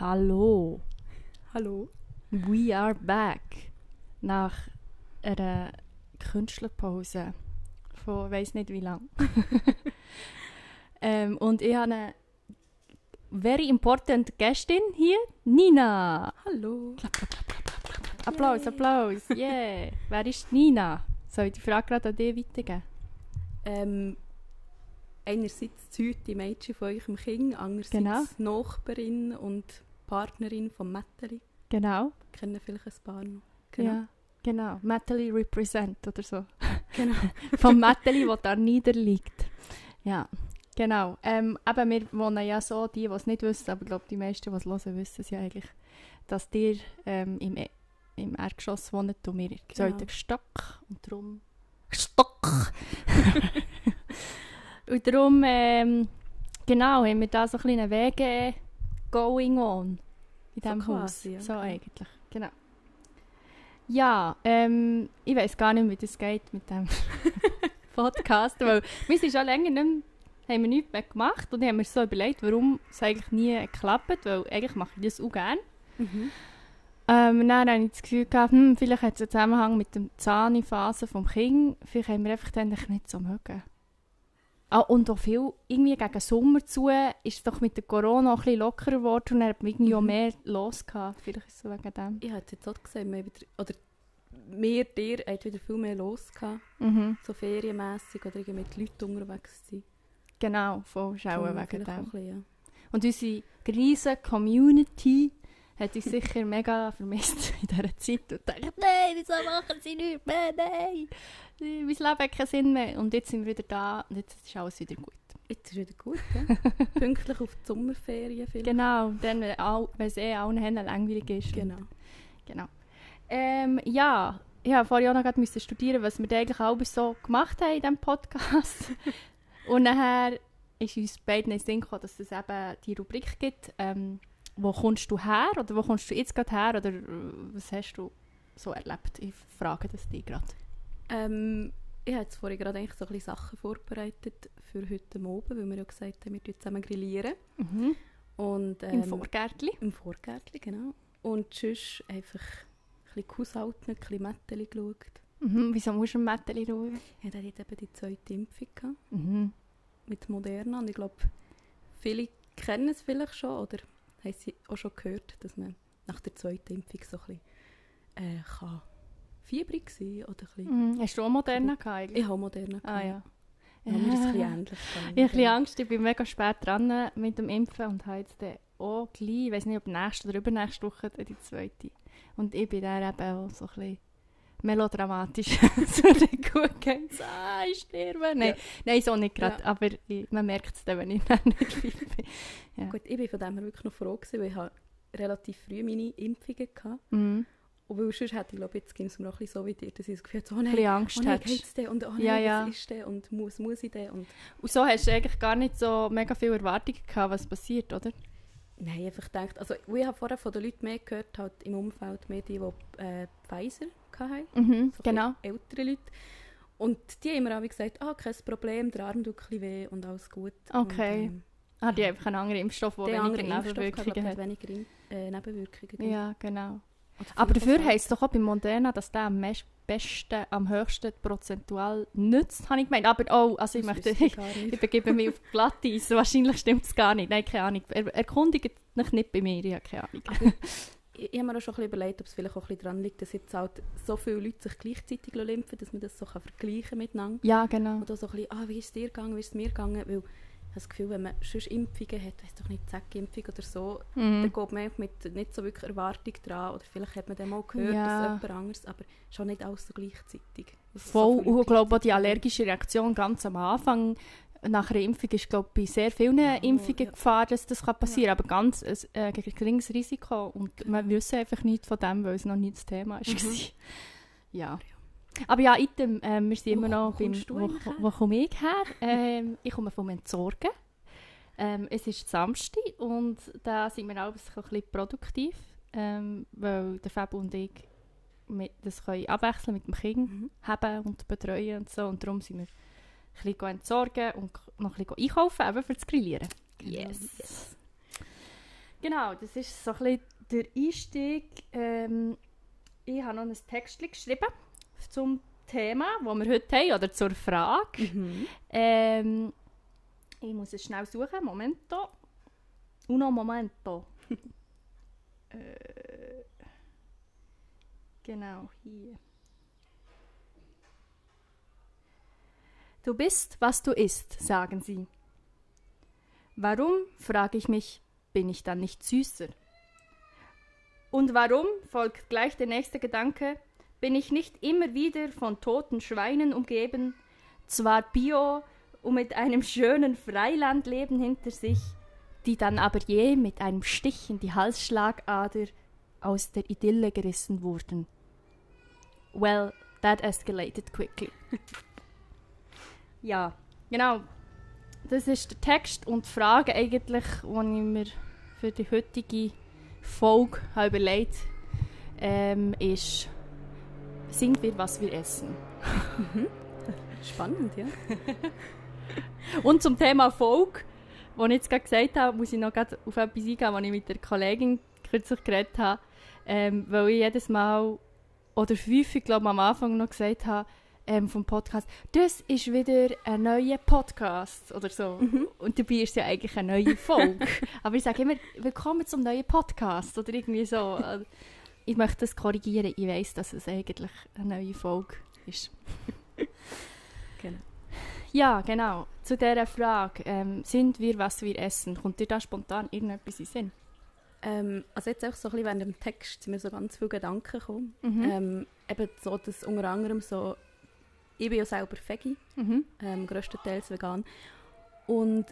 Hallo, Hallo. we are back. Nach einer Künstlerpause von weiß nicht wie lang. ähm, und ich habe eine very important Gästin hier, Nina. Hallo. Applaus, Applaus, yeah. Wer ist Nina? Soll ich die Frage gerade an dich weitergeben? Ähm, einerseits das heute Mädchen von eurem Kind, andererseits Genau. Nachbarin und Partnerin von Metteli. Genau. Kennen vielleicht ein paar noch. Ja, genau. Metteli represent oder so. Genau. Vom Metteli, das da niederliegt. Ja, genau. Ähm, eben, wir wohnen ja so, die, die es nicht wissen, aber ich glaube, die meisten, die es hören, wissen es ja eigentlich, dass ihr ähm, im, E- im Erdgeschoss wohnt und wir im zweiten Stock. Und darum... Stock! und darum, ähm, genau, haben wir da so ein kleinen Wege going on in So diesem Haus. quasi, ja. So eigentlich, genau. Ja, ähm, ich weiß gar nicht, wie das geht mit dem Podcast, weil wir sind schon länger nicht mehr, haben wir nichts mehr gemacht und haben mir so überlegt, warum es eigentlich nie geklappt, weil eigentlich mache ich das auch gerne. Mhm. Ähm, dann hatte ich das Gefühl, gehabt, hm, vielleicht hat es einen Zusammenhang mit der Zahnphase vom Kind, vielleicht haben wir einfach dann nicht so mögen. Ah, und auch viel, irgendwie gegen Sommer zu, ist es doch mit der Corona auch ein bisschen lockerer geworden und dann hat man irgendwie auch Mhm. mehr los gehabt. Vielleicht ist es so wegen dem. Ich hätte jetzt auch gesehen, wir wieder, oder wir, dir, habt wieder viel mehr los gehabt. Mhm. So ferienmässig oder irgendwie mit Leuten unterwegs zu sein. Genau, voll Darum wegen dem. bisschen, ja. Und unsere riesige Community hat uns sicher mega vermisst in dieser Zeit und dachte, nein, wieso machen sie nichts mehr, nein, mein Leben hat keinen Sinn mehr. Und jetzt sind wir wieder da und jetzt ist alles wieder gut. Jetzt ist wieder gut, ja? Pünktlich auf die Sommerferien vielleicht. Genau, dann, wenn all- wenn es eh allen Händen langweilig ist. Genau. genau. Ähm, ja, ich musste vorher auch noch studieren, was wir eigentlich alles so gemacht haben in diesem Podcast. und nachher ist uns beiden in den Sinn gekommen, dass es eben die Rubrik gibt, ähm, wo kommst du her oder wo kommst du jetzt gerade her oder äh, was hast du so erlebt? Ich frage das dich gerade. Ähm, ich habe jetzt vorhin gerade eigentlich so ein bisschen Sachen vorbereitet für heute Abend, weil wir ja gesagt haben, wir grillieren zusammen. Grillieren. Und, Im ähm, Vorgärtli. Im Vorgärtchen, genau. Und sonst einfach ein bisschen gehaushalten, ein bisschen Mätteli geschaut. Mhm. Wieso musst du ein Mätteli schauen? Ich hatte jetzt eben die zweite Impfung gehabt, Mhm. mit Moderna und ich glaube, viele kennen es vielleicht schon oder haben sie auch schon gehört, dass man nach der zweiten Impfung so ein bisschen äh, kann fiebrig sein oder ein bisschen... Mhm. Hast du auch Moderna gehabt eigentlich? Ich habe Moderna Ah gehabt. ja. Ja, mir ist ein bisschen Ja. ähnlich. Ich habe ein bisschen Angst, ich bin mega spät dran mit dem Impfen und habe jetzt auch gleich, ich weiß nicht, ob nächste oder übernächste Woche die zweite. Und ich bin dann eben auch so ein bisschen melodramatisch. Würde nicht gut. So, ah, ich sterbe. Nein, Ja. nein so nicht gerade, Ja. aber ich, man merkt es dann, wenn ich dann nicht fit bin. Ja. Gut, ich bin von dem her wirklich noch froh gewesen, weil ich habe relativ früh meine Impfungen hatte. Mhm. Und weil sonst hätte ich, glaube jetzt ging es mir noch ein bisschen so wie dir, dass ich das Gefühl hatte, oh Ein nein, Angst oh nein, geht's denn? Und oh nein, Ja, ja. was ist denn? Und muss, muss ich denn? Und Und so hast du eigentlich gar nicht so mega viel Erwartungen gehabt, was passiert, oder? nein, einfach gedacht, also ich habe vorher von den Leuten mehr gehört, halt im Umfeld mehr die, die äh, Pfizer hatten, Mhm, so genau. ältere Leute. Und die haben mir auch gesagt, ah, kein Problem, der Arm tut ein weh und alles gut. Okay. Und, ähm, Ah, die haben einfach einen anderen Impfstoff, der weniger Nebenwirkungen hat. weniger äh, Nebenwirkungen. Ja, genau. Aber dafür heisst es doch auch bei Moderna, dass der am besten, am höchsten prozentual nützt, habe ich gemeint. Aber auch, also ich Das möchte, ich, ich begebe mich auf Glatteis. Wahrscheinlich stimmt es gar nicht. Nein, keine Ahnung. Er, erkundigt mich nicht bei mir, ich habe keine Ahnung. Aber ich, ich habe mir auch schon ein bisschen überlegt, ob es vielleicht auch ein bisschen daran liegt, dass jetzt halt so viele Leute sich gleichzeitig impfen dass man das so kann vergleichen miteinander. Ja, genau. Und auch so ein bisschen, ah, wie ist es dir gegangen, wie ist es mir gegangen? Weil ich habe das Gefühl, wenn man sonst Impfungen hat, weiss doch nicht, Zeckimpfung oder so, dann Mhm. geht man mit nicht so wirklich Erwartung dran. Oder vielleicht hat man dann mal gehört, Ja. dass jemand anderes, aber schon nicht alles so gleichzeitig. Voll, so ich glaube die allergische Reaktion ganz am Anfang nach einer Impfung ist glaube bei sehr vielen Ja, Impfungen ja. Gefahr, dass das kann passieren aber ganz ein äh, geringes Risiko und wir wissen einfach nichts von dem, weil es noch nie das Thema ist. Mhm. war. Ja. Aber ja, item, ähm, wir sind Wo immer noch ko- beim, wo, wo komme ich her? ähm, ich komme vom Entsorgen. Ähm, es ist Samstag und da sind wir auch ein bisschen produktiv, ähm, weil der Fab und ich mit, das können abwechseln mit dem Kind Mhm. haben und betreuen und so. Und darum sind wir ein bisschen entsorgen und noch ein bisschen einkaufen, eben für das Grillieren. Genau, Yes. Genau, das ist so ein bisschen der Einstieg. Ähm, ich habe noch ein Text geschrieben zum Thema, das wir heute haben, oder zur Frage. Mhm. Ähm, ich muss es schnell suchen. Momento. Uno momento. äh, genau, hier. Du bist, was du isst, sagen sie. Warum, frage ich mich, bin ich dann nicht süßer? Und warum, folgt gleich der nächste Gedanke, bin ich nicht immer wieder von toten Schweinen umgeben, zwar bio und mit einem schönen Freilandleben hinter sich, die dann aber je mit einem Stich in die Halsschlagader aus der Idylle gerissen wurden. Well, that escalated quickly. ja, genau. Das ist der Text und die Frage eigentlich, die ich mir für die heutige Folge habe überlegt ähm, ist, sind wir, was wir essen? Spannend, ja. Und zum Thema Folge, wo ich jetzt gerade gesagt habe, muss ich noch auf etwas eingehen, was ich mit der Kollegin kürzlich geredet habe, ähm, weil ich jedes Mal, oder häufig, glaube ich, am Anfang noch gesagt habe, ähm, vom Podcast, das ist wieder ein neuer Podcast oder so. Mhm. Und dabei ist es ja eigentlich eine neue Folge. Aber ich sage immer, willkommen zum neuen Podcast oder irgendwie so. Ich möchte das korrigieren. Ich weiß, dass es eigentlich eine neue Folge ist. Genau. Ja, genau. Zu dieser Frage, ähm, sind wir, was wir essen? Kommt dir da spontan irgendetwas in Sinn? Ähm, also jetzt auch so ein bisschen während dem Text sind mir so ganz viele Gedanken gekommen. Mhm. Ähm, eben so, dass unter anderem so, ich bin ja selber Veggie, Mhm. ähm, grösstenteils vegan. Und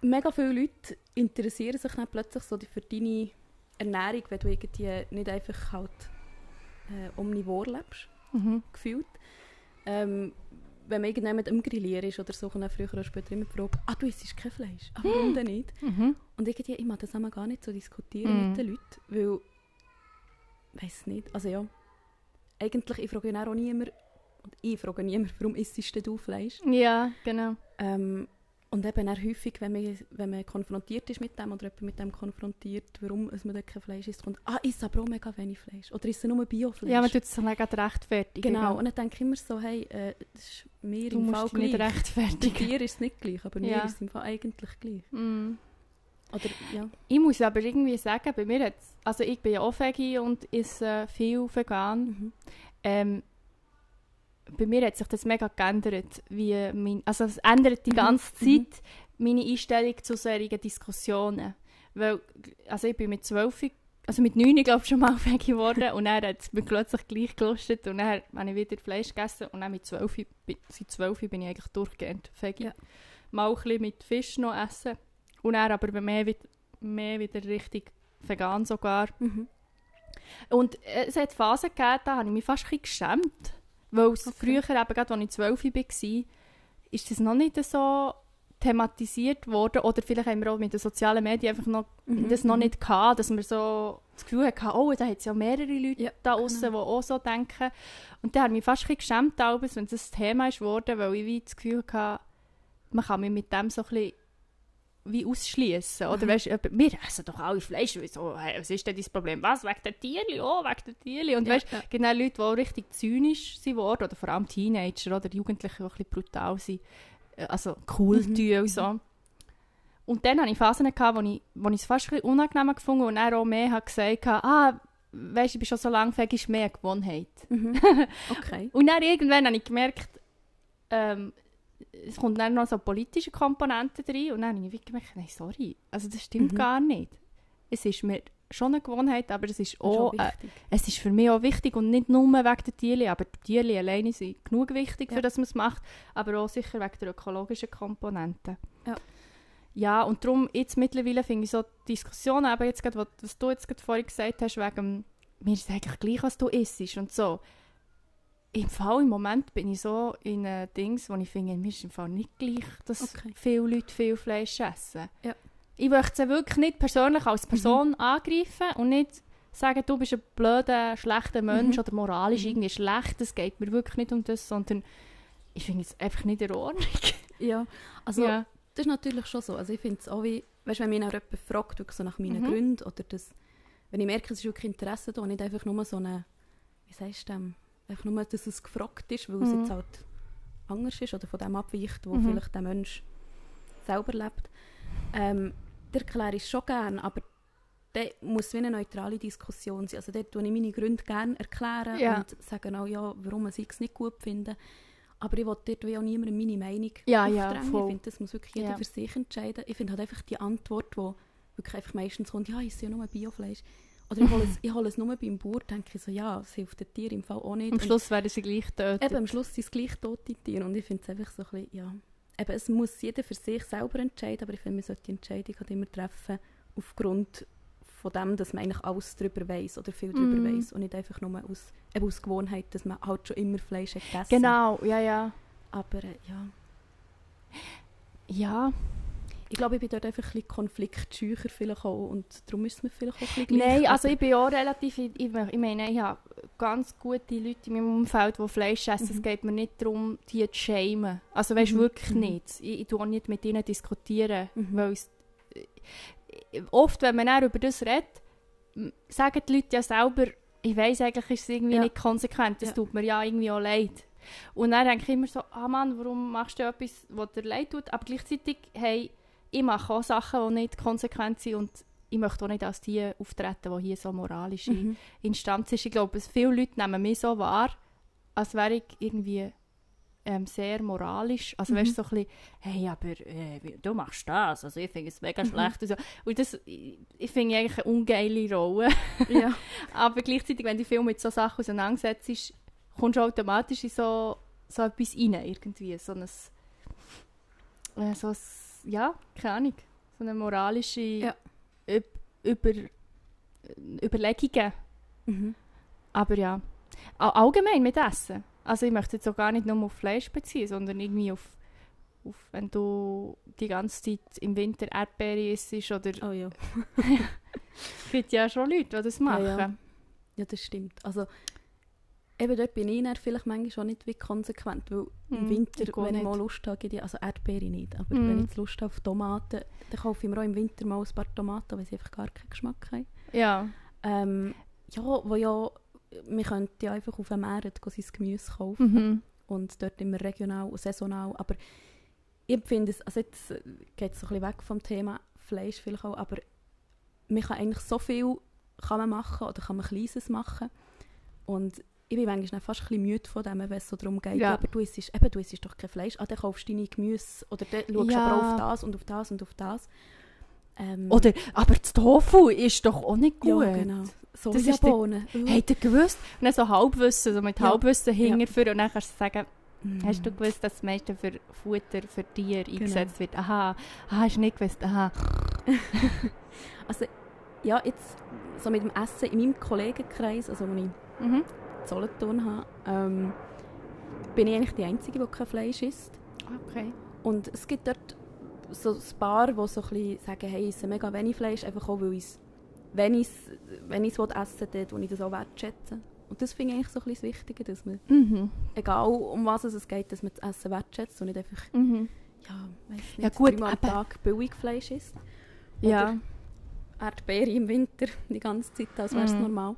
mega viele Leute interessieren sich dann plötzlich so für deine Ernährung, wenn du irgendwie nicht einfach halt äh, omnivor lebst, Mhm. gefühlt. Ähm, wenn man irgendjemand am Grillieren ist oder so, kommt dann früher oder später immer die Frage, ah, du isst kein Fleisch, ah, warum denn nicht? Mhm. Und irgendwie, ich mag das einmal gar nicht so diskutieren Mhm. mit den Leuten, weil, weiß nicht, also ja, eigentlich, ich frage ja auch niemand, und ich frage niemand, warum isst du Fleisch? Ja, genau. Ähm, und eben auch häufig, wenn man, wenn man konfrontiert ist mit dem oder jemand mit dem konfrontiert, warum es man kein Fleisch isst, kommt, ah, isst aber auch mega wenig Fleisch. Oder isst nur Biofleisch. Ja, man tut es gerade rechtfertigen. Genau, und dann denke ich immer so, hey, äh, das ist mir Du im musst Fall dich nicht gleich. Bei rechtfertigen. dir ist es nicht gleich, aber mir Ja. ist es im Fall eigentlich gleich. Mm. Oder, ja. Ich muss aber irgendwie sagen, bei mir hat's, also ich bin ja auch Veggie und esse viel vegan. Mhm. Ähm, bei mir hat sich das mega geändert. Wie mein, also es ändert die ganze mhm. Zeit meine Einstellung zu solchen Diskussionen. Weil, also ich bin mit 12, also mit 9 glaube ich schon mal Veggie geworden und dann hat es mir plötzlich gleich gelustet und dann habe ich wieder Fleisch gegessen und dann mit 12, bi- seit 12 bin ich eigentlich durchgehend Veggie. Ja. Mal ein bisschen mit Fisch noch essen und dann aber mehr, mehr wieder richtig vegan sogar. Mhm. Und äh, es hat Phasen gegeben, da habe ich mich fast ein bisschen geschämt. Weil es Okay. früher, eben gerade als ich 12 war, ist das noch nicht so thematisiert worden. Oder vielleicht haben wir auch mit den sozialen Medien einfach noch, Mhm, das noch mhm. nicht gehabt, dass wir so das Gefühl hatten, oh, da hat es ja mehrere Leute Ja, da draußen, genau. die auch so denken. Und da ich mich fast ein bisschen geschämt, wenn es ein Thema ist geworden, weil ich wie das Gefühl hatte, man kann mich mit dem so ein bisschen wie ausschließen. Oder Mhm. weißt wir essen doch alle Fleisch. Wieso, hey, was ist denn dein Problem? Was? Wegen der Tierli? Oh, wegen der Tierli. Und Ja, weißt ja. genau Leute, die auch richtig zynisch sind worden, oder vor allem Teenager oder Jugendliche, die ein bisschen brutal sind, äh, also cool Mhm, tun und so. Und dann hatte ich Phasen, gehabt, wo ich, wo ich es fast ein bisschen unangenehm gefunden und dann auch mehr habe gesagt habe, ah, weißt du, ich bin schon so lange weg, ist mehr Gewohnheit. Mhm. Okay. Und dann irgendwann habe ich gemerkt, ähm, es kommt dann noch so politische Komponenten drin und dann habe ich gemerkt, nein, sorry, also das stimmt Mhm. gar nicht. Es ist mir schon eine Gewohnheit, aber es ist auch, äh, es ist für mich auch wichtig und nicht nur wegen der Tiere, aber die Tiere alleine sind genug wichtig, Ja. für das man es macht, aber auch sicher wegen der ökologischen Komponenten. Ja. Ja, und darum jetzt mittlerweile finde ich so die Diskussion, eben jetzt gerade, was- was du jetzt gerade vorhin gesagt hast, wegen, mir ist es eigentlich gleich, was du isst und so. Im Fall, im Moment bin ich so in äh, Dings, wo ich finde, mir ist im Fall nicht gleich, dass Okay. viele Leute viel Fleisch essen. Ja. Ich möchte sie wirklich nicht persönlich als Person angreifen und nicht sagen, du bist ein blöder, schlechter Mensch Mhm. oder moralisch Mhm. irgendwie schlecht. Es geht mir wirklich nicht um das, sondern ich finde es einfach nicht in Ordnung. Ja, also ja. das ist natürlich schon so. Also ich finde es auch wie, weißt, wenn mich jemand fragt, wirklich so nach meinen Mhm. Gründen, oder das, wenn ich merke, es ist wirklich Interesse da und nicht einfach nur so eine, wie sagst du dem, einfach nur, dass es gefragt ist, weil es Mhm. jetzt halt anders ist oder von dem abweicht, wo Mhm. vielleicht der Mensch selber lebt, ähm, das erkläre ich schon gerne, aber dann muss es wie eine neutrale Diskussion sein. Also dort tue ich meine Gründe gerne erklären Ja. und sagen auch, ja, warum ich es nicht gut finde. Aber ich will dort auch niemandem meine Meinung Ja, ja, aufdrängen. voll. Ich finde, das muss wirklich jeder Ja. für sich entscheiden. Ich finde halt einfach die Antwort, die wirklich einfach meistens kommt, ja, ich esse ja nur Biofleisch. Oder ich hole es, ich hole es nur beim Bauer, denke ich so, ja, es hilft den Tieren im Fall auch nicht. Am Schluss werden sie gleich töten. Eben, am Schluss sind es gleich tote Tiere und ich finde es einfach so ein bisschen, ja... Eben, es muss jeder für sich selber entscheiden, aber ich finde, man sollte die Entscheidung halt immer treffen aufgrund von dem, dass man eigentlich alles darüber weiß oder viel darüber Mhm. weiß und nicht einfach nur aus, eben aus Gewohnheit, dass man halt schon immer Fleisch hat gegessen. Genau, ja, ja. Aber äh, ja, Ja. Ich glaube, ich bin dort einfach ein bisschen konfliktscheucher vielleicht auch und darum ist es mir vielleicht auch ein bisschen gleich. Nein, also ich bin auch relativ, ich, meine, ich habe ganz gute Leute in meinem Umfeld, die Fleisch essen. Es Mhm. geht mir nicht darum, die zu schämen. Also weißt du, Mhm, wirklich mhm. nicht. Ich, ich tue auch nicht mit ihnen diskutieren, Mhm. weil es, äh, oft, wenn man dann über das redet, sagen die Leute ja selber, ich weiss, eigentlich ist es irgendwie Ja. nicht konsequent, das Ja. tut mir ja irgendwie auch leid. Und dann denke ich immer so, ah Mann, warum machst du etwas, was dir leid tut? Aber gleichzeitig, hey, ich mache auch Sachen, die nicht konsequent sind und ich möchte auch nicht als die auftreten, die hier so moralische Mhm. Instanz ist. Ich glaube, viele Leute nehmen mich so wahr, als wäre ich irgendwie ähm, sehr moralisch. Also Mhm. weißt du, so ein bisschen, hey, aber äh, du machst das, also ich finde es mega Mhm. schlecht und so. Und das, ich, ich finde eigentlich eine ungeile Rolle. ja. aber gleichzeitig, wenn du viel mit so Sachen auseinandersetzt, kommst du automatisch in so, so etwas rein, irgendwie. So ein, äh, so ein, ja, keine Ahnung, so eine moralische Ja. Üb über, Überlegungen. Mhm. Aber ja, All- allgemein mit Essen. Also ich möchte jetzt auch gar nicht nur auf Fleisch beziehen, sondern irgendwie auf, auf wenn du die ganze Zeit im Winter Erdbeere isst oder Oh ja. es gibt ja schon Leute, die das machen. Ja, ja. Ja, das stimmt. Also, eben dort bin ich dann vielleicht manchmal schon nicht wie konsequent, weil im Mhm, Winter, ich auch wenn ich mal Lust habe, gibt ich- also Erdbeere nicht, aber Mhm. wenn ich jetzt Lust habe auf Tomaten, dann kaufe ich mir auch im Winter mal ein paar Tomaten, weil sie einfach gar keinen Geschmack haben. Ja. Ähm, ja, wo ja, man könnte ja einfach auf dem Markt sein Gemüse kaufen Mhm. und dort immer regional und saisonal, aber ich finde es, also jetzt äh, geht es so ein bisschen weg vom Thema Fleisch vielleicht auch, aber man kann eigentlich so viel kann man machen oder kann man Kleines machen und ich bin manchmal fast ein bisschen müde von dem, wenn es so darum geht, Ja. ja. aber du isst, eben, du isst doch kein Fleisch, ah, dann kaufst du deine Gemüse oder dann schaust du Ja. aber auf das und auf das und auf das. Ähm, Oder, aber das Tofu ist doch auch nicht gut. Ja, genau. Das ist der-. Uh. Habt ihr gewusst? Und dann so Halbwissen, so mit Ja. Halbwissen Ja. hinterführen und dann kannst du sagen, Mm. hast du gewusst, dass das meiste für Futter für Tiere Genau. eingesetzt wird? Aha, aha, hast du nicht gewusst, aha. Also, ja, jetzt so mit dem Essen in meinem Kollegenkreis, also wo ich Mhm. Solothurn habe, ähm, bin ich eigentlich die Einzige, die kein Fleisch isst. Okay. Und es gibt dort so ein paar, die so ein bisschen sagen, hey, ich esse mega wenig Fleisch, einfach auch, weil ich es, wenn ich es wenn essen will, wo ich das auch wertschätze. Und das finde ich eigentlich so ein bisschen das Wichtige, dass man, Mhm. egal um was es geht, dass man das Essen wertschätzt und nicht einfach, Mhm. ja, weiss nicht, Ja, gut, dreimal am Tag billig Fleisch isst. Ja. Erdbeere im Winter die ganze Zeit, als wäre es Mhm. normal.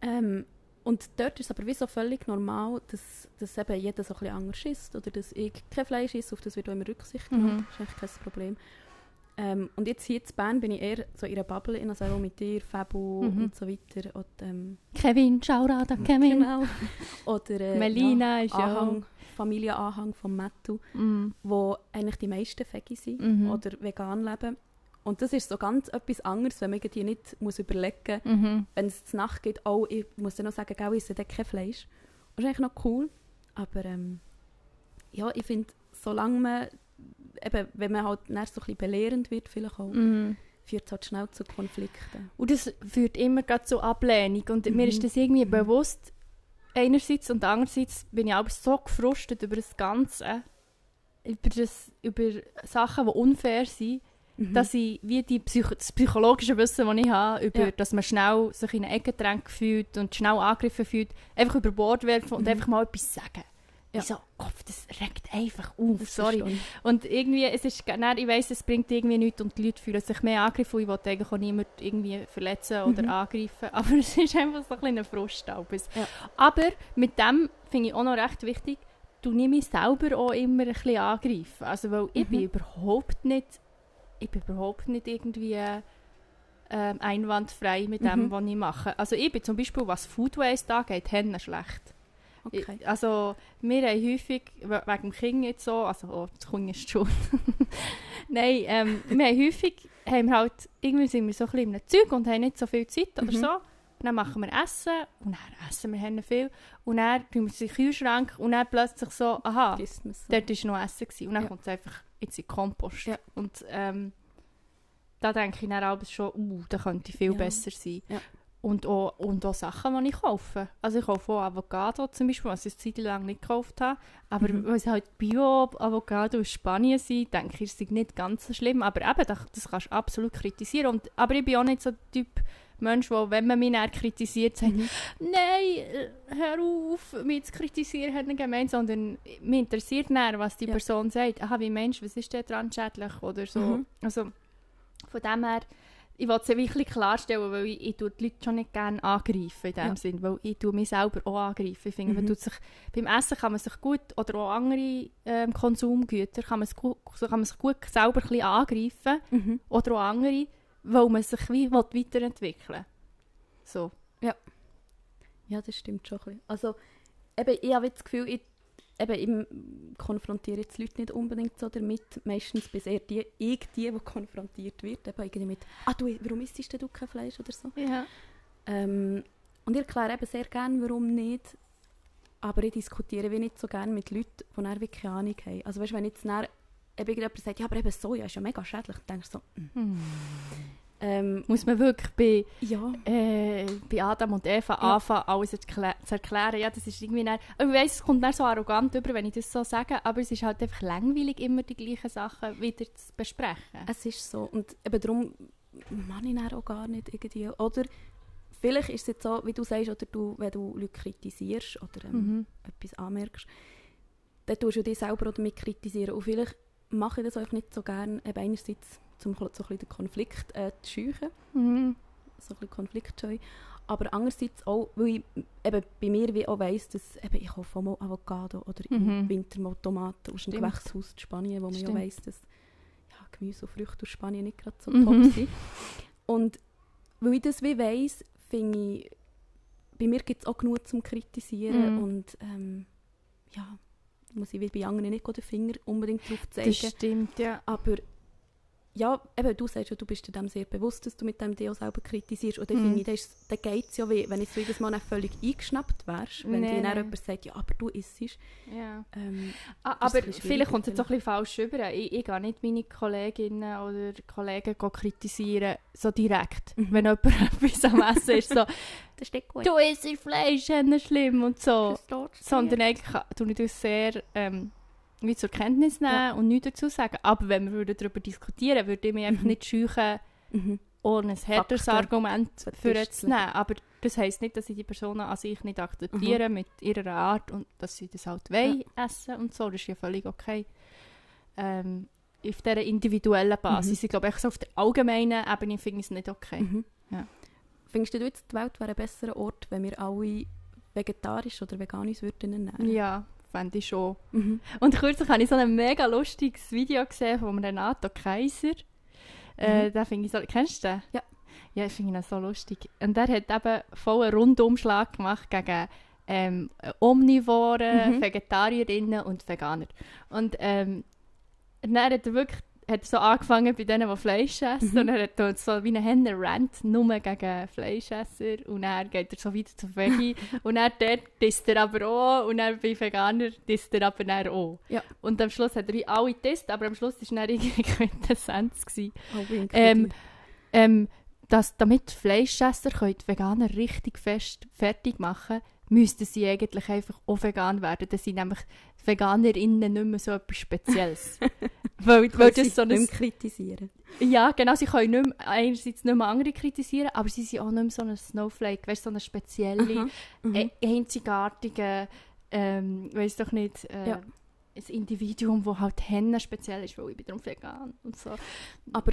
Ähm, und dort ist es aber wie so völlig normal, dass, dass eben jeder so ein bisschen anders isst oder dass ich kein Fleisch isse, auf das wird auch immer Rücksicht genommen, Mhm. das ist eigentlich kein Problem. Ähm, und jetzt hier in Bern bin ich eher so in einer Bubble, in, also auch mit dir, Fabu Mhm. und so weiter. Und, ähm, Kevin, ciao Rada, Kevin. genau. Oder äh, Melina ist ja, ja Anhang, Familienanhang von Mattu, Mhm. wo eigentlich die meisten Veggie sind Mhm. oder vegan leben. Und das ist so ganz etwas anderes, wenn man irgendwie nicht muss überlegen muss, Mhm. wenn es zur Nacht geht, oh, ich muss dann noch sagen, gell, ich esse kein Fleisch. Das ist eigentlich noch cool, aber ähm, ja, ich finde, solange man, eben, wenn man halt dann so ein bisschen belehrend wird, vielleicht auch, Mhm. führt es halt schnell zu Konflikten. Und das führt immer gerade zu Ablehnung. Und mir Mhm. ist das irgendwie Mhm. bewusst, einerseits und andererseits bin ich auch so gefrustet über das Ganze, über, das, über Sachen, die unfair sind, Mhm. dass ich wie die Psycho das psychologische Wissen, das ich habe, über, Ja. dass man schnell sich in eine Ecke gedrängt fühlt und schnell angegriffen fühlt, einfach über Bord werfen und Mhm. einfach mal etwas sagen. Ja. Ich so, Kopf, das regt einfach auf, Das sorry. Und irgendwie, es ist, nein, ich weiss, es bringt irgendwie nichts und die Leute fühlen sich mehr angegriffen. Ich wollte eigentlich auch niemanden irgendwie verletzen oder Mhm. angreifen. Aber es ist einfach so ein kleiner Frust. Ja. Aber mit dem finde ich auch noch recht wichtig, du nimm mich selber auch immer ein bisschen angreifen. Also, weil ich Mhm. bin überhaupt nicht, ich bin überhaupt nicht irgendwie ähm, einwandfrei mit dem, Mhm. was ich mache. Also ich bin zum Beispiel, was Food Waste angeht, hennen schlecht. Okay. Ich- Also, wir haben häufig, we- wegen dem Kind jetzt so, also, oh, das Kind ist schon. Nein, ähm, wir haben häufig, haben wir halt, irgendwie sind wir so ein bisschen in Zeug und haben nicht so viel Zeit oder Mhm. so. Und dann machen wir Essen und dann essen wir haben viel. Und dann tun wir es in den Kühlschrank und dann plötzlich so, aha, so. dort war noch Essen. Gewesen. Und dann Ja. kommt es einfach in den Kompost. Ja. Und ähm, da denke ich dann abends schon, uh, da könnte viel Ja. besser sein. Ja. Und, auch, und auch Sachen, die ich kaufe. Also ich kaufe auch Avocado zum Beispiel, was ich eine Zeit lang nicht gekauft habe. Aber Mhm. weil es halt Bio-Avocado aus Spanien sind, denke ich, es ist nicht ganz so schlimm. Aber eben, das, das kannst du absolut kritisieren. Und, aber ich bin auch nicht so der Typ Mensch, der, wenn man mich dann kritisiert, sagt, Mhm. Nein, hör auf, mich zu kritisieren, hat nicht gemeint, sondern mich interessiert näher, was die Ja. Person sagt. Aha, wie Mensch, was ist denn dran schädlich oder so. Mhm. Also, von dem her, ich wollte es wirklich klarstellen, weil ich, ich tue die Leute schon nicht gerne angreifen in dem Ja. Sinn, weil ich tue mich selber auch angreifen. Ich finde, man Mhm. tut sich, beim Essen kann man sich gut, oder auch andere ähm, Konsumgüter, kann man, es gut, kann man sich gut selber ein bisschen angreifen Mhm. oder auch andere, weil man sich wie will weiterentwickeln So. Ja, das stimmt schon ein bisschen. Also, eben, ich habe jetzt das Gefühl, ich, eben, ich konfrontiere jetzt die Leute nicht unbedingt so damit. Meistens bis eher die, ich die, die konfrontiert wird. Eben irgendwie mit, ah du, warum isst denn du kein Fleisch oder so? Ja. Ähm, und ich erkläre eben sehr gerne, warum nicht. Aber ich diskutiere wie nicht so gerne mit Leuten, die keine Ahnung haben. Also weißt, wenn jetzt dann eben irgendjemand sagt, ja, aber eben Soja ist ja mega schädlich, dann denke ich so, mm. Hm. ähm, Muss man wirklich bei, ja, äh, bei Adam und Eva Ja. anfangen, alles zu erklä- zu erklären. Ja, das ist irgendwie dann, ich weiss, es kommt dann so arrogant über, wenn ich das so sage, aber es ist halt einfach langweilig, immer die gleichen Sachen wieder zu besprechen. es ist so. Und eben darum mache ich dann auch gar nicht irgendwie. Oder vielleicht ist es jetzt so, wie du sagst, oder du, wenn du Leute kritisierst oder ähm, Mhm. etwas anmerkst, dann tust du dich selber auch damit kritisieren. Und vielleicht mache ich das auch nicht so gerne, eben einerseits um so ein bisschen den Konflikt äh, zu scheuchen, Mhm. so ein bisschen konfliktscheu, aber andererseits auch, weil ich eben bei mir wie auch weiss, dass eben ich kaufe auch mal Avocado oder im Mhm. Winter mal Tomaten aus dem Stimmt. Gewächshaus in Spanien, wo man ja Stimmt. weiss, dass ja, Gemüse und Früchte aus Spanien nicht gerade so Mhm. top sind. Und weil ich das wie weiss, finde ich, bei mir gibt es auch genug zum Kritisieren Mhm. und ähm, ja, muss ich wie bei anderen nicht den Finger unbedingt drauf zeigen. Das stimmt, ja. Aber ja, eben, du sagst ja, du bist dir dem sehr bewusst, dass du mit dem Deo selber kritisierst. Und dann Mhm. finde ich, dann ist- geht es ja, wie, wenn jetzt jedes Mal nicht völlig eingeschnappt wärst, wenn Nee, dir dann nee. jemand sagt, ja, aber du isst ja. Ähm, Ah, Das ist aber vielleicht kommt es jetzt auch ein bisschen falsch rüber. Ich, ich gehe nicht meine Kolleginnen oder Kollegen kritisieren, so direkt. Mhm. Wenn jemand etwas am Essen ist, so, das ist nicht gut. du isst Fleisch, ist nicht schlimm und so. Das Sondern eigentlich tue ich das sehr ähm, wie zur Kenntnis nehmen Ja. und nichts dazu sagen. Aber wenn wir würden darüber diskutieren würde ich mich einfach Mhm. nicht scheuchen, Mhm. ohne ein härteres Argument für zu nehmen. Aber das heisst nicht, dass ich die Personen an sich nicht akzeptiere mit ihrer Art und dass sie das halt wollen essen und so. Das ist ja völlig okay. Ähm, auf dieser individuellen Basis. Ich glaube, so auf der allgemeinen Ebene finde ich es nicht okay. Mhm. Ja. Findest du jetzt, die Welt wäre ein besserer Ort, wenn wir alle vegetarisch oder veganisch würden ernähren? Ja, fände ich schon. Mhm. Und kürzlich habe ich so ein mega lustiges Video gesehen von Renato Kaiser. Äh, Mhm. den finde ich so, kennst du den? Ja. Ja, ich finde ihn so lustig. Und der hat eben voll einen Rundumschlag gemacht gegen ähm, Omnivoren, Mhm. Vegetarierinnen und Veganer. Und ähm, dann hat er wirklich hat er so angefangen bei denen, die Fleisch essen. Mhm. Und er hat dort so wie einen Henner-Rant nur gegen Fleischesser. Und dann geht er so weiter zu Veggie. und dann dort disst er aber auch. Und dann bei Veganer disst er aber dann auch. Ja. Und am Schluss hat er wie alle getestet, aber am Schluss war dann irgendwie Quintessenz. inkludiert. Ähm, ähm, dass, damit Fleischesser können Veganer richtig fest fertig machen müssten sie eigentlich einfach auch vegan werden. Dann sind nämlich Veganerinnen nicht mehr so etwas Spezielles. weil, weil das so nicht mehr ein, kritisieren. Ja, genau, sie können nicht mehr, einerseits nicht mehr andere kritisieren, aber sie sind auch nicht mehr so ein Snowflake, weißt, so eine spezielle, Aha. E- einzigartige ähm, weiß doch nicht, äh, Ja. ein Individuum, das halt Hennen speziell ist, weil ich bin darum vegan und so. Aber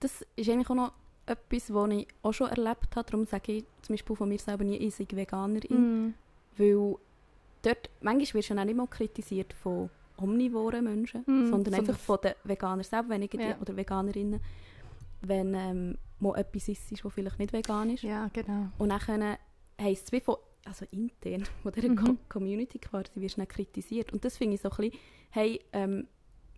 das ist eigentlich auch noch etwas, was ich auch schon erlebt habe. Darum sage ich zum Beispiel von mir selber nie, ich sei Veganerin. Mm. Weil dort, manchmal wirst du ja auch nicht mal kritisiert von omnivoren Menschen, Mm, sondern so einfach von den Veganern selber, wenn ich Ja. oder Veganerinnen, wenn ähm, mal etwas ist, was vielleicht nicht vegan ist. Ja, genau. Und dann heisst es wie von, also intern, von dieser Mhm. Co Community quasi, wirst du dann kritisiert. Und das finde ich so ein bisschen, hey, ähm,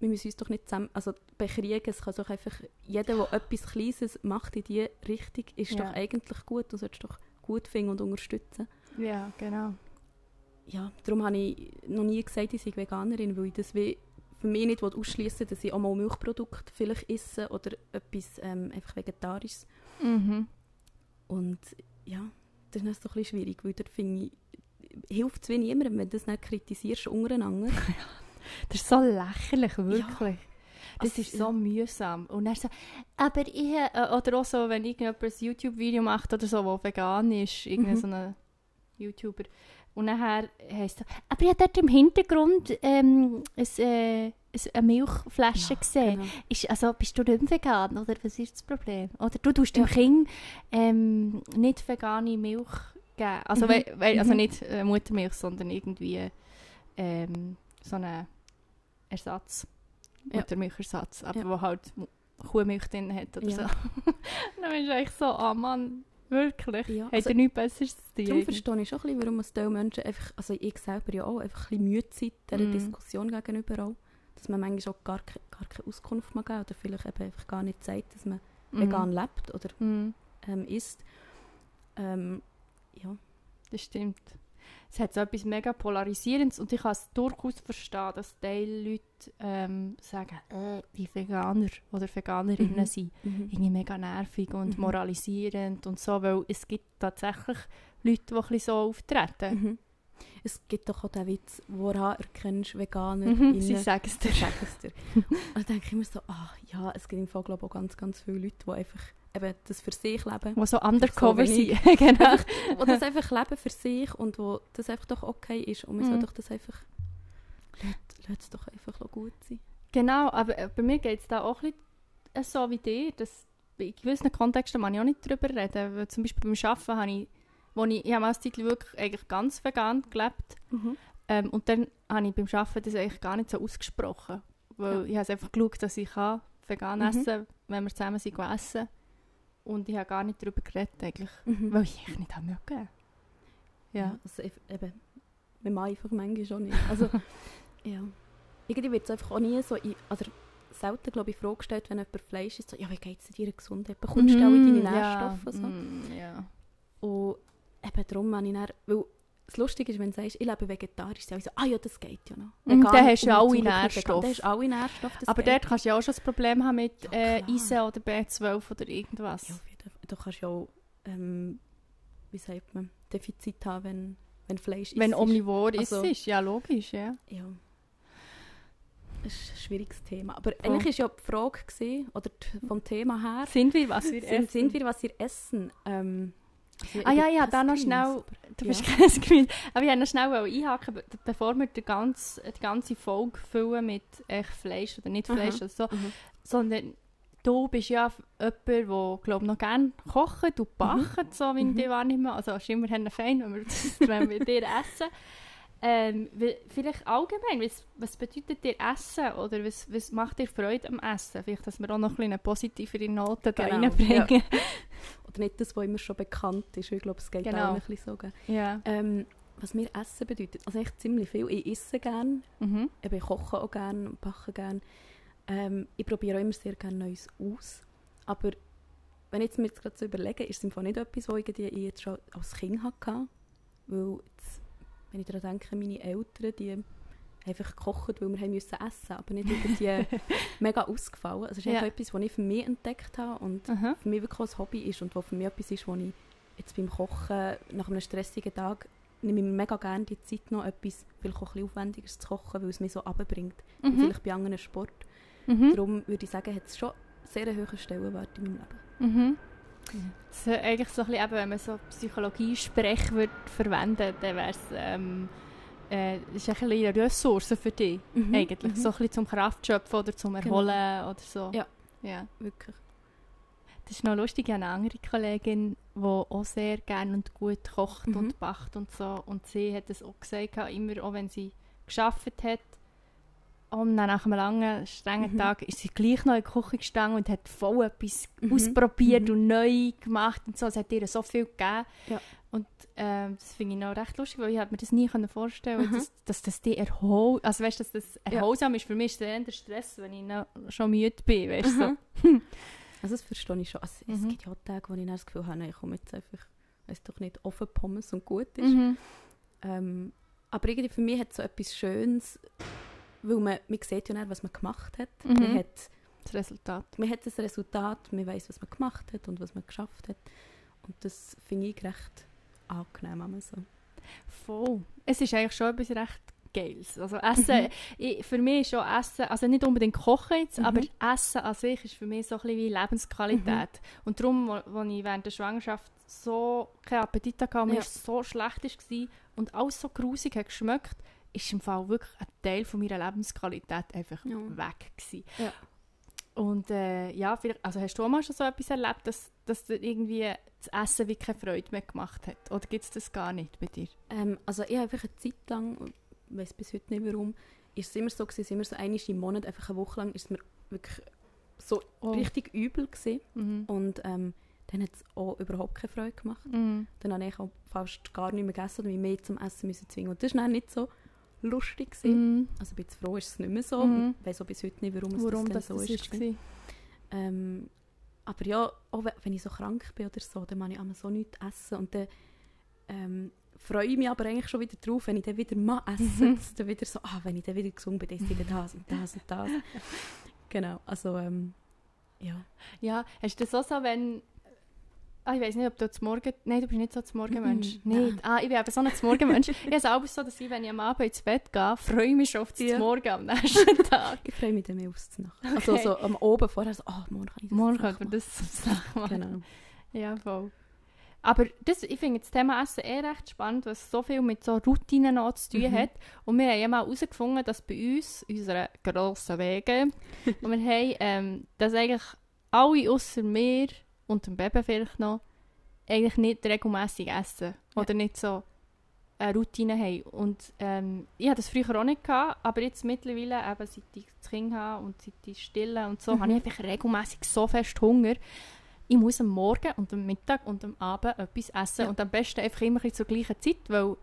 wir müssen uns doch nicht zusammen, also bekriegen, es kann doch einfach, jeder, der etwas Kleines macht in diese Richtung, ist Ja. doch eigentlich gut und solltest doch gut finden und unterstützen. Ja, genau. Ja, darum habe ich noch nie gesagt, ich sei Veganerin, weil ich das wie für mich nicht ausschließen dass ich auch mal Milchprodukte vielleicht esse oder etwas ähm, einfach Vegetarisches. Mhm. Und ja, das ist so ein bisschen schwierig, weil dort finde ich, hilft es wie niemandem, wenn du das nicht kritisierst untereinander. Das ist so lächerlich, wirklich. Das Also, ist so mühsam. Und dann so, aber ich, äh, oder auch so, wenn irgendjemand ein YouTube-Video macht oder so, wo vegan ist, irgendein Mhm. so ein YouTuber, und nachher heisst es, aber ich habe dort im Hintergrund ähm, ein, äh, ein- eine Milchflasche Ja, gesehen. genau. Ist, also bist du nicht vegan, oder was ist das Problem? Oder du tust dem Ja. Kind ähm, nicht vegane Milch geben. Also, Mhm. wei- wei- also Mhm. nicht äh, Muttermilch, sondern irgendwie ähm, so einen Ersatz. Ja. Muttermilchersatz, aber Ja. wo halt Kuhmilch drin hat oder Ja. so. Dann ist eigentlich so, ah Mann, wirklich? Ja, Hat also- er nichts Besseres zu tun? Darum verstehe ich schon ein bisschen, warum diese Menschen einfach, also ich selber ja auch, einfach ein bisschen müde sind, dieser Mhm. Diskussion gegenüber auch. Dass man manchmal auch gar, gar keine Auskunft mehr geben oder vielleicht eben einfach gar nicht sagt, dass man Mhm. vegan lebt oder Mhm. ähm, isst. Ähm, ja. Das stimmt. Es hat so etwas mega Polarisierendes und ich kann es durchaus verstehen, dass Teil Leute ähm, sagen, äh, die Veganer oder Veganerinnen Mhm. sind Mhm. irgendwie mega nervig und Mhm. moralisierend und so, weil es gibt tatsächlich Leute, die ein so auftreten. Mhm. Es gibt doch auch den Witz, woran erkennst du Veganer? Mhm. Sie sagen es dir. Und dann denke ich mir so, ah ja, es gibt im Fall glaube ich, auch ganz, ganz viele Leute, die einfach eben das für sich leben. Die so undercover so sind. genau. die das einfach leben für sich und wo das einfach doch okay ist. Und man soll Mhm. doch das einfach, lass es doch einfach gut sein. Genau, aber äh, bei mir geht es da auch ein bisschen so wie dir. Dass in gewissen Kontexten kann ich auch nicht darüber reden. Weil zum Beispiel beim Arbeiten habe ich, wo ich, ich habe als Zeit wirklich eigentlich ganz vegan gelebt. Ähm, und dann habe ich beim Arbeiten das eigentlich gar nicht so ausgesprochen. Weil Ja. ich habe einfach geschaut, dass ich kann vegan Mhm. essen wenn wir zusammen sind essen. Und ich habe gar nicht darüber geredet, eigentlich, Mhm. weil ich eigentlich nicht haben mögen. Ja. Also eben, mit mir einfach manchmal schon nicht. Also, ja. Irgendwie wird es einfach auch nie so, in, oder selten, glaube ich, Frage gestellt, wenn jemand Fleisch isst, so, ja, wie geht es dir Gesundheit? Bekommst du auch in deine Mm, Nährstoffe? Ja, So? mm, ja. Und eben darum habe ich dann, weil das Lustige ist, wenn du sagst, ich lebe vegetarisch, dann so, ah ja, das geht ja noch. Mhm, dann hast du ja und alle Nährstoffe. Dann alle Nährstoffe, Aber geht. dort kannst du ja auch schon das Problem haben mit Ja, äh. Eisen oder B12 oder irgendwas. Ja. Du kannst ja auch, ähm, wie sagt man, Defizit haben, wenn, wenn Fleisch Wenn isst. omnivor ist, Also- ist ja logisch, ja. Ja. Das ist ein schwieriges Thema. Aber eigentlich war ja die Frage, gewesen, oder vom Thema her, Sind wir, was wir sind, sind wir, was wir essen? Ähm, Ah ja, ja, da noch schnell. Du Ja. bist kein Gemüse. Aber ich wollte noch schnell einhaken, be- bevor wir die ganze, die ganze Folge füllen mit echt Fleisch oder nicht. Fleisch oder so. Mhm. Sondern du bist ja jemand, der glaub, noch gerne kocht und backt, so wie Mhm. ich dich wahrnehme. Also ist immerhin fein, wenn wir, wenn wir dir essen. Ähm, vielleicht allgemein, was, was bedeutet dir Essen oder was, was macht dir Freude am Essen? Vielleicht, dass wir auch noch ein bisschen eine positivere Note da Genau, reinbringen. Oder nicht das, was immer schon bekannt ist. Ich glaube, es geht Genau. auch ein bisschen so. Ja. Ähm, was mir Essen bedeutet, also echt ziemlich viel. Ich esse gerne, Mhm. ich koche auch gerne und backe gerne. Ähm, ich probiere auch immer sehr gerne Neues aus. Aber wenn ich jetzt mir jetzt gerade so überlege, ist es im Fall nicht etwas, was ich jetzt schon als Kind hatte. Weil, wenn ich daran denke, meine Eltern, die haben einfach gekocht, weil wir haben müssen essen aber nicht irgendwie mega ausgefallen. Also es ist Ja. einfach etwas, was ich für mich entdeckt habe und Aha. für mich wirklich ein Hobby ist und was für mich etwas ist, wo ich jetzt beim Kochen nach einem stressigen Tag nehme ich mir mega gerne die Zeit noch etwas vielleicht auch ein bisschen aufwendigeres zu kochen, weil es mich so runterbringt. Mhm. Vielleicht bei anderen Sport. Mhm. Darum würde ich sagen, hat es schon sehr einen hohen Stellenwert in meinem Leben. Mhm. So, eigentlich so ein bisschen, eben, wenn man so Psychologie-Sprech würde verwenden, dann wäre es ähm, äh, ist ein bisschen eine Ressource für dich, Mhm, eigentlich. mhm. So ein bisschen zum Kraftschöpfen oder zum Genau. Erholen oder so. Ja. ja. Wirklich. Das ist noch lustig, ich habe eine andere Kollegin, die auch sehr gerne und gut kocht Mhm. und backt und so. Und sie hat es auch gesagt, immer auch wenn sie geschafft hat, und dann nach einem langen, strengen Mhm. Tag ist sie gleich noch in die Küche gestanden und hat voll etwas Mhm. ausprobiert Mhm. und neu gemacht und so. Es hat ihr so viel gegeben. Ja. Und ähm, das finde ich noch recht lustig, weil ich mir das nie vorstellen Mhm. dass, dass das die erholt, also weißt, dass das Ja. erholsam ist. Für mich ist es eher der Stress, wenn ich noch, schon müde bin, weißt du. Mhm. So. Also das verstehe ich schon. Also, Es Mhm. gibt ja auch Tage, wo ich das Gefühl habe, nein, ich komme jetzt einfach, weiß doch nicht, offen Pommes und gut ist. Ähm, aber irgendwie für mich hat es so etwas Schönes, weil man, man sieht ja nicht, was man gemacht hat. Mhm. Man hat Das Resultat. man hat das Resultat, man weiß, was man gemacht hat und was man geschafft hat. Und das finde ich recht angenehm. einmal So. Voll. Es ist eigentlich schon etwas recht Geiles. Also Essen, Mhm. ich, für mich ist schon Essen, also nicht unbedingt Kochen jetzt, Mhm. aber Essen an sich ist für mich so ein bisschen wie Lebensqualität. Und darum, wo ich während der Schwangerschaft so keinen Appetit hatte und mir Ja. so schlecht war und alles so grusig hat geschmeckt, ist im Fall wirklich ein Teil von meiner Lebensqualität einfach Ja. weg gewesen. Ja. Und äh, ja, also hast du auch mal schon so etwas erlebt, dass, dass dir irgendwie das Essen wie keine Freude mehr gemacht hat? Oder gibt es das gar nicht bei dir? Ähm, also ich habe einfach eine Zeit lang, ich weiß bis heute nicht warum, ist es immer so gewesen, es ist immer so einmal im Monat, einfach eine Woche lang, ist es mir wirklich so Oh. richtig übel gewesen. Mhm. Und ähm, dann hat es auch überhaupt keine Freude gemacht. Mhm. Dann habe ich auch fast gar nicht mehr gegessen oder mich mehr zum Essen müssen zwingen. Und das war dann nicht so lustig. Mhm. Also bin jetzt froh, ist es nicht mehr so. Mhm. Ich weiß auch bis heute nicht, warum, es Warum das das, so das ist. ist. Ähm, aber ja, auch we- wenn ich so krank bin oder so, dann mache ich einmal so nichts essen. Und dann ähm, freue ich mich aber eigentlich schon wieder drauf, wenn ich dann wieder mal esse. Dass dann wieder so, ah, wenn ich dann wieder gesund bin, dann ist wieder das und das und das. genau, also ähm, ja. Ja, hast du das auch so, wenn... Ah, ich weiß nicht, ob du zum Morgen... Nein, du bist nicht so zum Morgenmensch. Mhm, Nicht. nein. Ah, ich bin eben so ein zum Morgenmensch. ich habe es auch so, dass ich, wenn ich am Abend ins Bett gehe, freue ich mich schon auf das Ja. Morgen am nächsten Tag. Ich freue mich dann mehr aufs Nacht. Also Okay. so am Oben vorher so, ah, morgen kann ich das Morgen Nacht können wir das zusammen machen. Genau. Ja, voll. Aber das, ich finde das Thema Essen eh recht spannend, was so viel mit so Routinen auch zu tun Mhm. hat. Und wir haben ja mal herausgefunden, dass bei uns, unseren grossen Wege, wo wir haben, ähm, dass eigentlich alle außer mir und dem Baby vielleicht noch, eigentlich nicht regelmäßig essen. Ja. Oder nicht so eine Routine haben. Und ähm, ich hatte das früher auch nicht, gehabt, aber jetzt mittlerweile, eben seit ich das Kind habe und seit ich stille und so, Mhm. habe ich einfach regelmäßig so fest Hunger. Ich muss am Morgen und am Mittag und am Abend etwas essen. Ja. Und am besten einfach immer zur gleichen Zeit, weil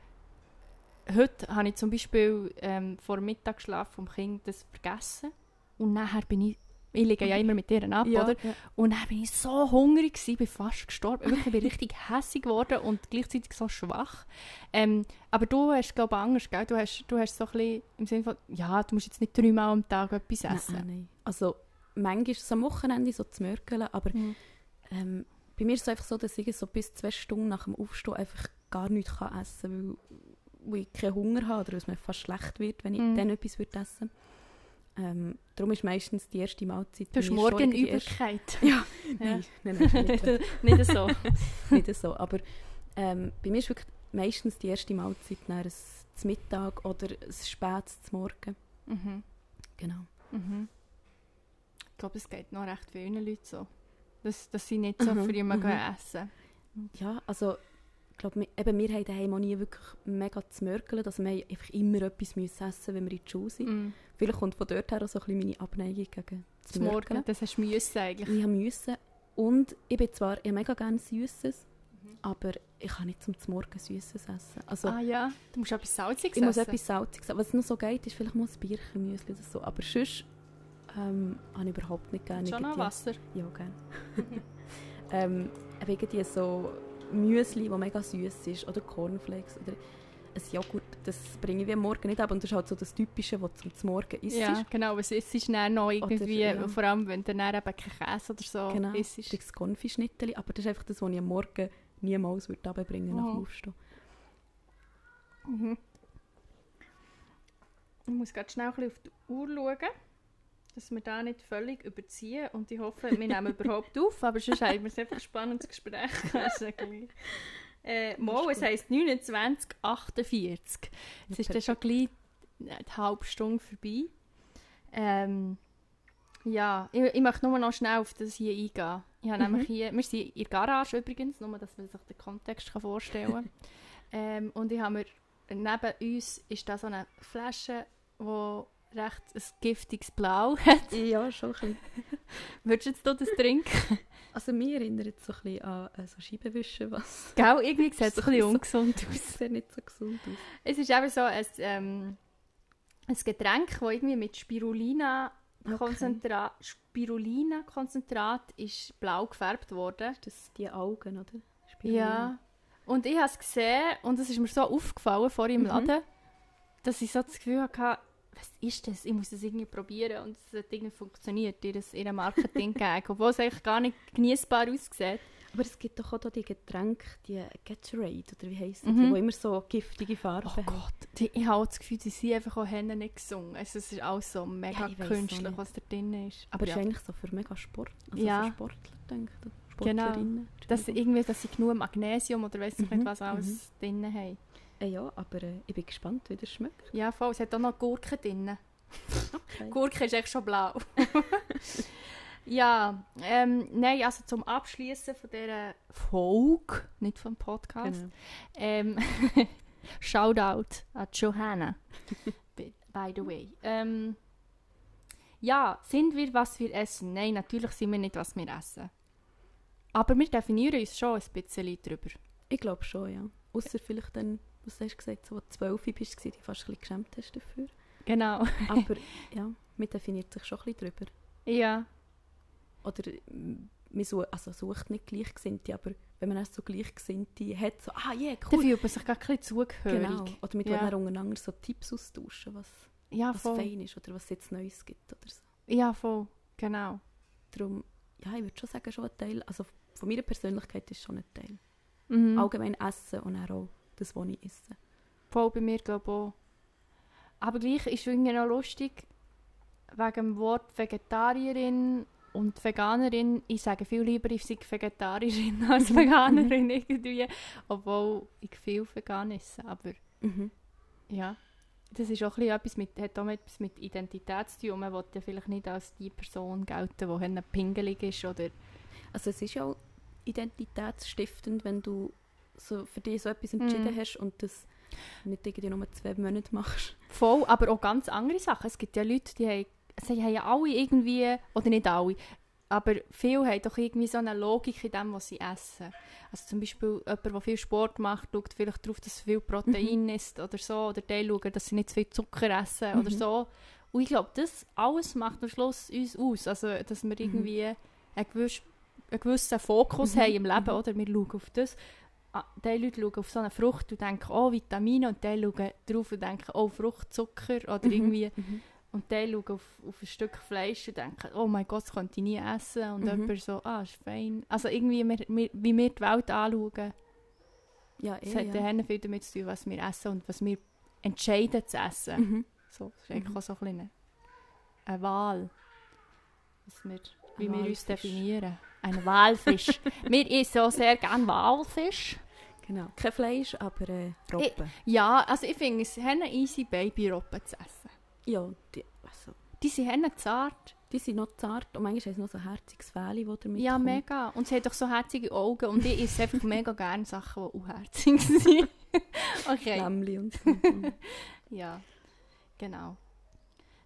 heute habe ich zum Beispiel ähm, vor dem Mittagsschlaf vom Kind das vergessen. Und nachher bin ich, ich liege ja immer mit ihr ab, oder? Ja. Und dann bin ich so hungrig gewesen, bin fast gestorben. Wirklich, ich bin richtig hässig geworden und gleichzeitig so schwach. Ähm, aber du hast, glaube ich, anders, gell? Du hast, du hast so ein bisschen im Sinne von, ja, du musst jetzt nicht dreimal am Tag etwas essen. Nein, nein. Also manchmal ist es am Wochenende so zu mörkeln, aber Mhm. ähm, bei mir ist es einfach so, dass ich so bis zwei Stunden nach dem Aufstehen einfach gar nichts kann essen kann, weil, weil ich keinen Hunger habe oder weil es mir fast schlecht wird, wenn ich Mhm. dann etwas würde essen ähm, Darum ist meistens die erste Mahlzeit Du hast schon irgendwie erst- Morgenübelkeit. Ja, Ja. nein, nein, nein, nicht, nicht so. nicht so. Aber ähm, bei mir ist wirklich meistens die erste Mahlzeit nach ein zum Mittag oder ein spätes zum Morgen. Mhm. Genau. Mhm. Ich glaube, es geht noch recht vielen Leuten so. Dass, dass sie nicht so Mhm, früh mhm. gehen essen. Ja, also glaube, wir, eben, wir haben daheim auch nie wirklich mega zu mörkeln. Also wir einfach immer etwas müssen essen, wenn wir in die Schule sind. Mhm. Vielleicht kommt von dort her auch so ein bisschen meine Abneigung gegen das Zum Morgen, das hast du müssen eigentlich. Ich habe müssen. Und ich bin zwar ich mega gerne Süßes, Mhm. aber ich kann nicht zum Morgen Süßes essen. Also ah ja, du musst etwas Salziges ich muss essen. etwas Salziges essen. Was noch so geht, ist vielleicht mal ein Bierchen-Müsli oder so. Aber sonst ähm, habe ich überhaupt nicht gerne Schon noch Wasser. Ja, gerne. ähm, wegen die so Müsli, das mega süß ist, oder Cornflakes oder ein Joghurt, das bringe ich wie am Morgen nicht ab. Und das ist halt so das Typische, was zum Morgen isst. Ja, genau. Es ist, es ist dann noch irgendwie, ja. vor allem wenn du dann eben keinen Käse oder so Genau, isst. ist das Konfischnitteli, aber das ist einfach das, was ich am Morgen niemals würde runterbringen nach dem Mhm. Aufstehen. Mhm. Ich muss ganz schnell ein bisschen auf die Uhr schauen, dass wir da nicht völlig überziehen. Und ich hoffe, wir nehmen überhaupt auf, aber sonst haben wir einfach ein spannendes Gespräch. Also. Äh, Mo, es heisst 2948. Jetzt ist dann schon gleich die halbe Stunde vorbei. Ähm, ja, ich, ich möchte nur noch schnell auf das hier eingehen. Ich habe Mhm. nämlich hier, wir sind in der Garage übrigens, nur dass man sich den Kontext kann vorstellen kann. ähm, und ich habe mir, neben uns ist da so eine Flasche, die recht ein giftiges Blau hat. Ja, schon ein bisschen. Würdest du das trinken? Also mir erinnert es so ein bisschen an äh, so Scheibenwischen, was Gell, irgendwie sieht es ein bisschen So- ungesund aus. das sieht nicht so gesund aus. Es ist eben so ein, ähm, ein Getränk, das irgendwie mit Spirulina Konzentrat, Spirulina Konzentrat ist blau gefärbt worden. Das sind die Augen, oder? Ja. Und ich habe es gesehen und es ist mir so aufgefallen vor im Mhm. Laden, dass ich so das Gefühl hatte, was ist das? Ich muss das irgendwie probieren und es hat irgendwie funktioniert, ihr ihrem Marketing gegen, obwohl es eigentlich gar nicht genießbar aussieht. Aber es gibt doch auch da die Getränke, die Gatorade, oder wie heisst Mhm. die, die immer so giftige Farben Oh haben. Gott, die, ich habe auch das Gefühl, die sind einfach auch nicht gesungen. Also es ist alles so mega Ja, auch künstlich, was da drin ist. Aber es ja, ist eigentlich so für mega Sport, also Ja. für Sportler, denke ich. Genau. Dass, irgendwie, dass sie genug Magnesium oder weiss ich Mhm, nicht was alles drin haben. Äh, ja, aber äh, ich bin gespannt, wie das schmeckt. Ja, voll. Es hat auch noch Gurken drin. Okay. Gurke ist echt schon blau. ja, ähm, nein, also zum Abschließen von dieser Folge, nicht vom Podcast, Genau. ähm, Shoutout an Johanna, by, by the way. Ähm, ja, sind wir, was wir essen? Nein, natürlich sind wir nicht, was wir essen. Aber wir definieren uns schon ein bisschen darüber. Ich glaube schon, ja. Außer vielleicht dann, was hast du gesagt, so, als du 12 bist, du dich fast ein bisschen geschämt hast dafür. Genau. Aber ja, man definiert sich schon ein bisschen drüber. ja. Oder man sucht, also sucht nicht Gleichgesinnte, aber wenn man auch so Gleichgesinnte hat, so, ah, ja, Dann cool. fühlt man sich gar ein zugehörig. Genau. Oder mit Ja. ja. untereinander so Tipps austauschen, was, Ja, was voll. fein ist oder was es jetzt Neues gibt oder so. Ja, voll. Genau. Darum, ja, ich würde schon sagen, schon ein Teil, also von meiner Persönlichkeit ist schon ein Teil. Mhm. Allgemein Essen und auch das, was ich esse. Voll bei mir, glaube ich, auch. Aber gleich ist es irgendwie noch lustig, wegen dem Wort Vegetarierin und Veganerin. Ich sage viel lieber, ich sei Vegetarierin als Veganerin irgendwie. Obwohl ich viel vegan esse. Aber Mhm. ja, das ist auch etwas mit, hat auch etwas mit Identität zu tun. Man will ja vielleicht nicht als die Person gelten, die pingelig ist oder Also es ist ja auch identitätsstiftend, wenn du so für dich so etwas entschieden Mhm. hast und das nicht irgendwie nur zwei Monate machst. Voll, aber auch ganz andere Sachen. Es gibt ja Leute, die haben, sie haben ja alle irgendwie, oder nicht alle, aber viele haben doch irgendwie so eine Logik in dem, was sie essen. Also zum Beispiel jemand, der viel Sport macht, schaut vielleicht darauf, dass er viel Protein isst oder so, oder die schauen, dass sie nicht zu viel Zucker essen oder Mhm. so. Und ich glaube, das alles macht am Schluss uns aus. Also, dass wir irgendwie einen, gewiss, einen gewissen Fokus Mhm. haben im Leben, Mhm. oder? Wir schauen auf das. Ah, Die Leute schauen auf so eine Frucht und denken, oh, Vitamine, und die schauen drauf und denken, oh, Fruchtzucker, oder Mhm. irgendwie. Mhm. Und die schauen auf, auf ein Stück Fleisch und denken, oh mein Gott, das könnte ich nie essen. Und Mhm. jemand so, ah, ist fein. Also irgendwie, wir, wir, wie wir die Welt anschauen, Ja, das eh, hat ja. viel damit zu tun, was wir essen und was wir entscheiden zu essen. Mhm. So, das ist eigentlich auch so ein eine, Wahl. Was wir, wie wir uns definieren. Ein Walfisch. wir essen auch sehr gerne Walfisch. Genau. Kein Fleisch, aber äh, Robben. Ja, also ich finde es haben easy Babyrobben zu essen. Ja, die, also, Die sind haben zart. die sind noch zart und manchmal haben sie noch so ein herziges Fähli, das damit Ja, kommt. mega. Und sie hat doch so herzige Augen. Und ich esse einfach mega gerne Sachen, die unherzig sind. okay. Lämmli und so. Ja, genau.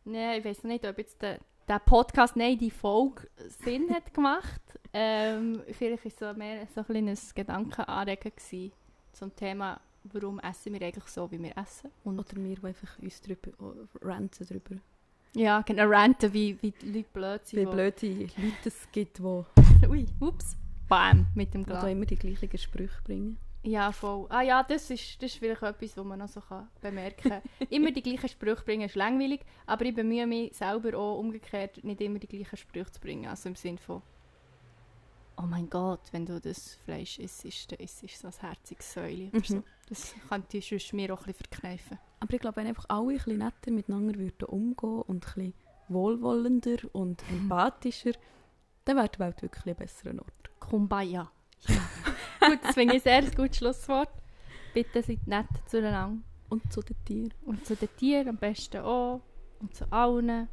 Nein, ich weiß nicht, ob jetzt der, der Podcast, nein, die Folge Sinn hat gemacht. Ähm, vielleicht war es so mehr so ein kleines Gedankenanregen gewesen zum Thema, warum essen wir eigentlich so, wie wir essen. Und Oder wir, die einfach uns drüber oh, ranten drüber. ja, genau, ranten, wie, wie die Leute blöd sind. Wie wo- blöde Leute es gibt, die, Ui, ups. Bam, mit dem die Glas. immer die gleichen Sprüche bringen. Ja, voll. Ah ja, das ist, das ist vielleicht etwas, was man noch so kann bemerken kann. immer die gleichen Sprüche bringen ist langweilig, aber ich bemühe mich selber auch umgekehrt, nicht immer die gleichen Sprüche zu bringen. Also im Sinne von, oh mein Gott, wenn du das Fleisch isst, dann isst du so ein herziges Säule oder Mhm. so. Das könnte ich sonst mir auch ein bisschen verkneifen. Aber ich glaube, wenn einfach alle ein bisschen netter miteinander würden umgehen und ein bisschen wohlwollender und empathischer, dann wäre die Welt wirklich ein besserer Ort. Kumbaya. Gut, das finde ich ein sehr gutes Schlusswort. Bitte seid nett zueinander. Und zu den Tieren. Und zu den Tieren am besten auch. Und zu allen.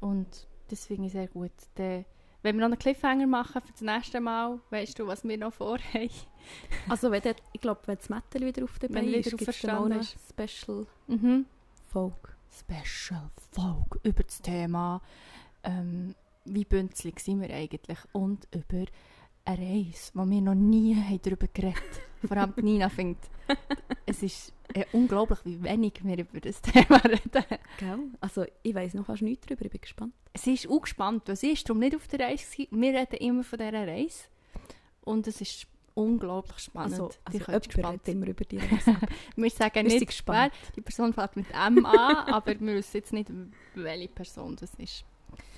Und das finde ich sehr gut. Dann, wenn wir noch einen Cliffhanger machen für das nächste Mal, weißt du, was wir noch vorhaben. Also wenn der, ich glaube, wenn das Metall wieder auf der Beine ist, gibt es dann auch eine. Special Mhm. Folge. Special Folge über das Thema, ähm, wie bünzlig sind wir eigentlich und über eine Reise, wo wir noch nie haben darüber geredet haben. Vor allem die Nina findet, es ist äh, unglaublich, wie wenig wir über das Thema reden. Gell? Also ich weiss noch fast nichts darüber, ich bin gespannt. Sie ist auch gespannt, weil sie ist darum nicht auf der Reise gewesen. Wir reden immer von dieser Reise und es ist unglaublich spannend. Also, Die also können gespannt jemand immer über die Reise. Wir sagen Wir nicht, gespannt. wer. Die Person fängt mit M an, aber wir wissen jetzt nicht, welche Person das ist.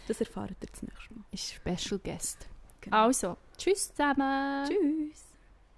Das erfahrt ihr das nächste Mal. Ist Special Guest. Genau. Also, tschüss zusammen. Tschüss.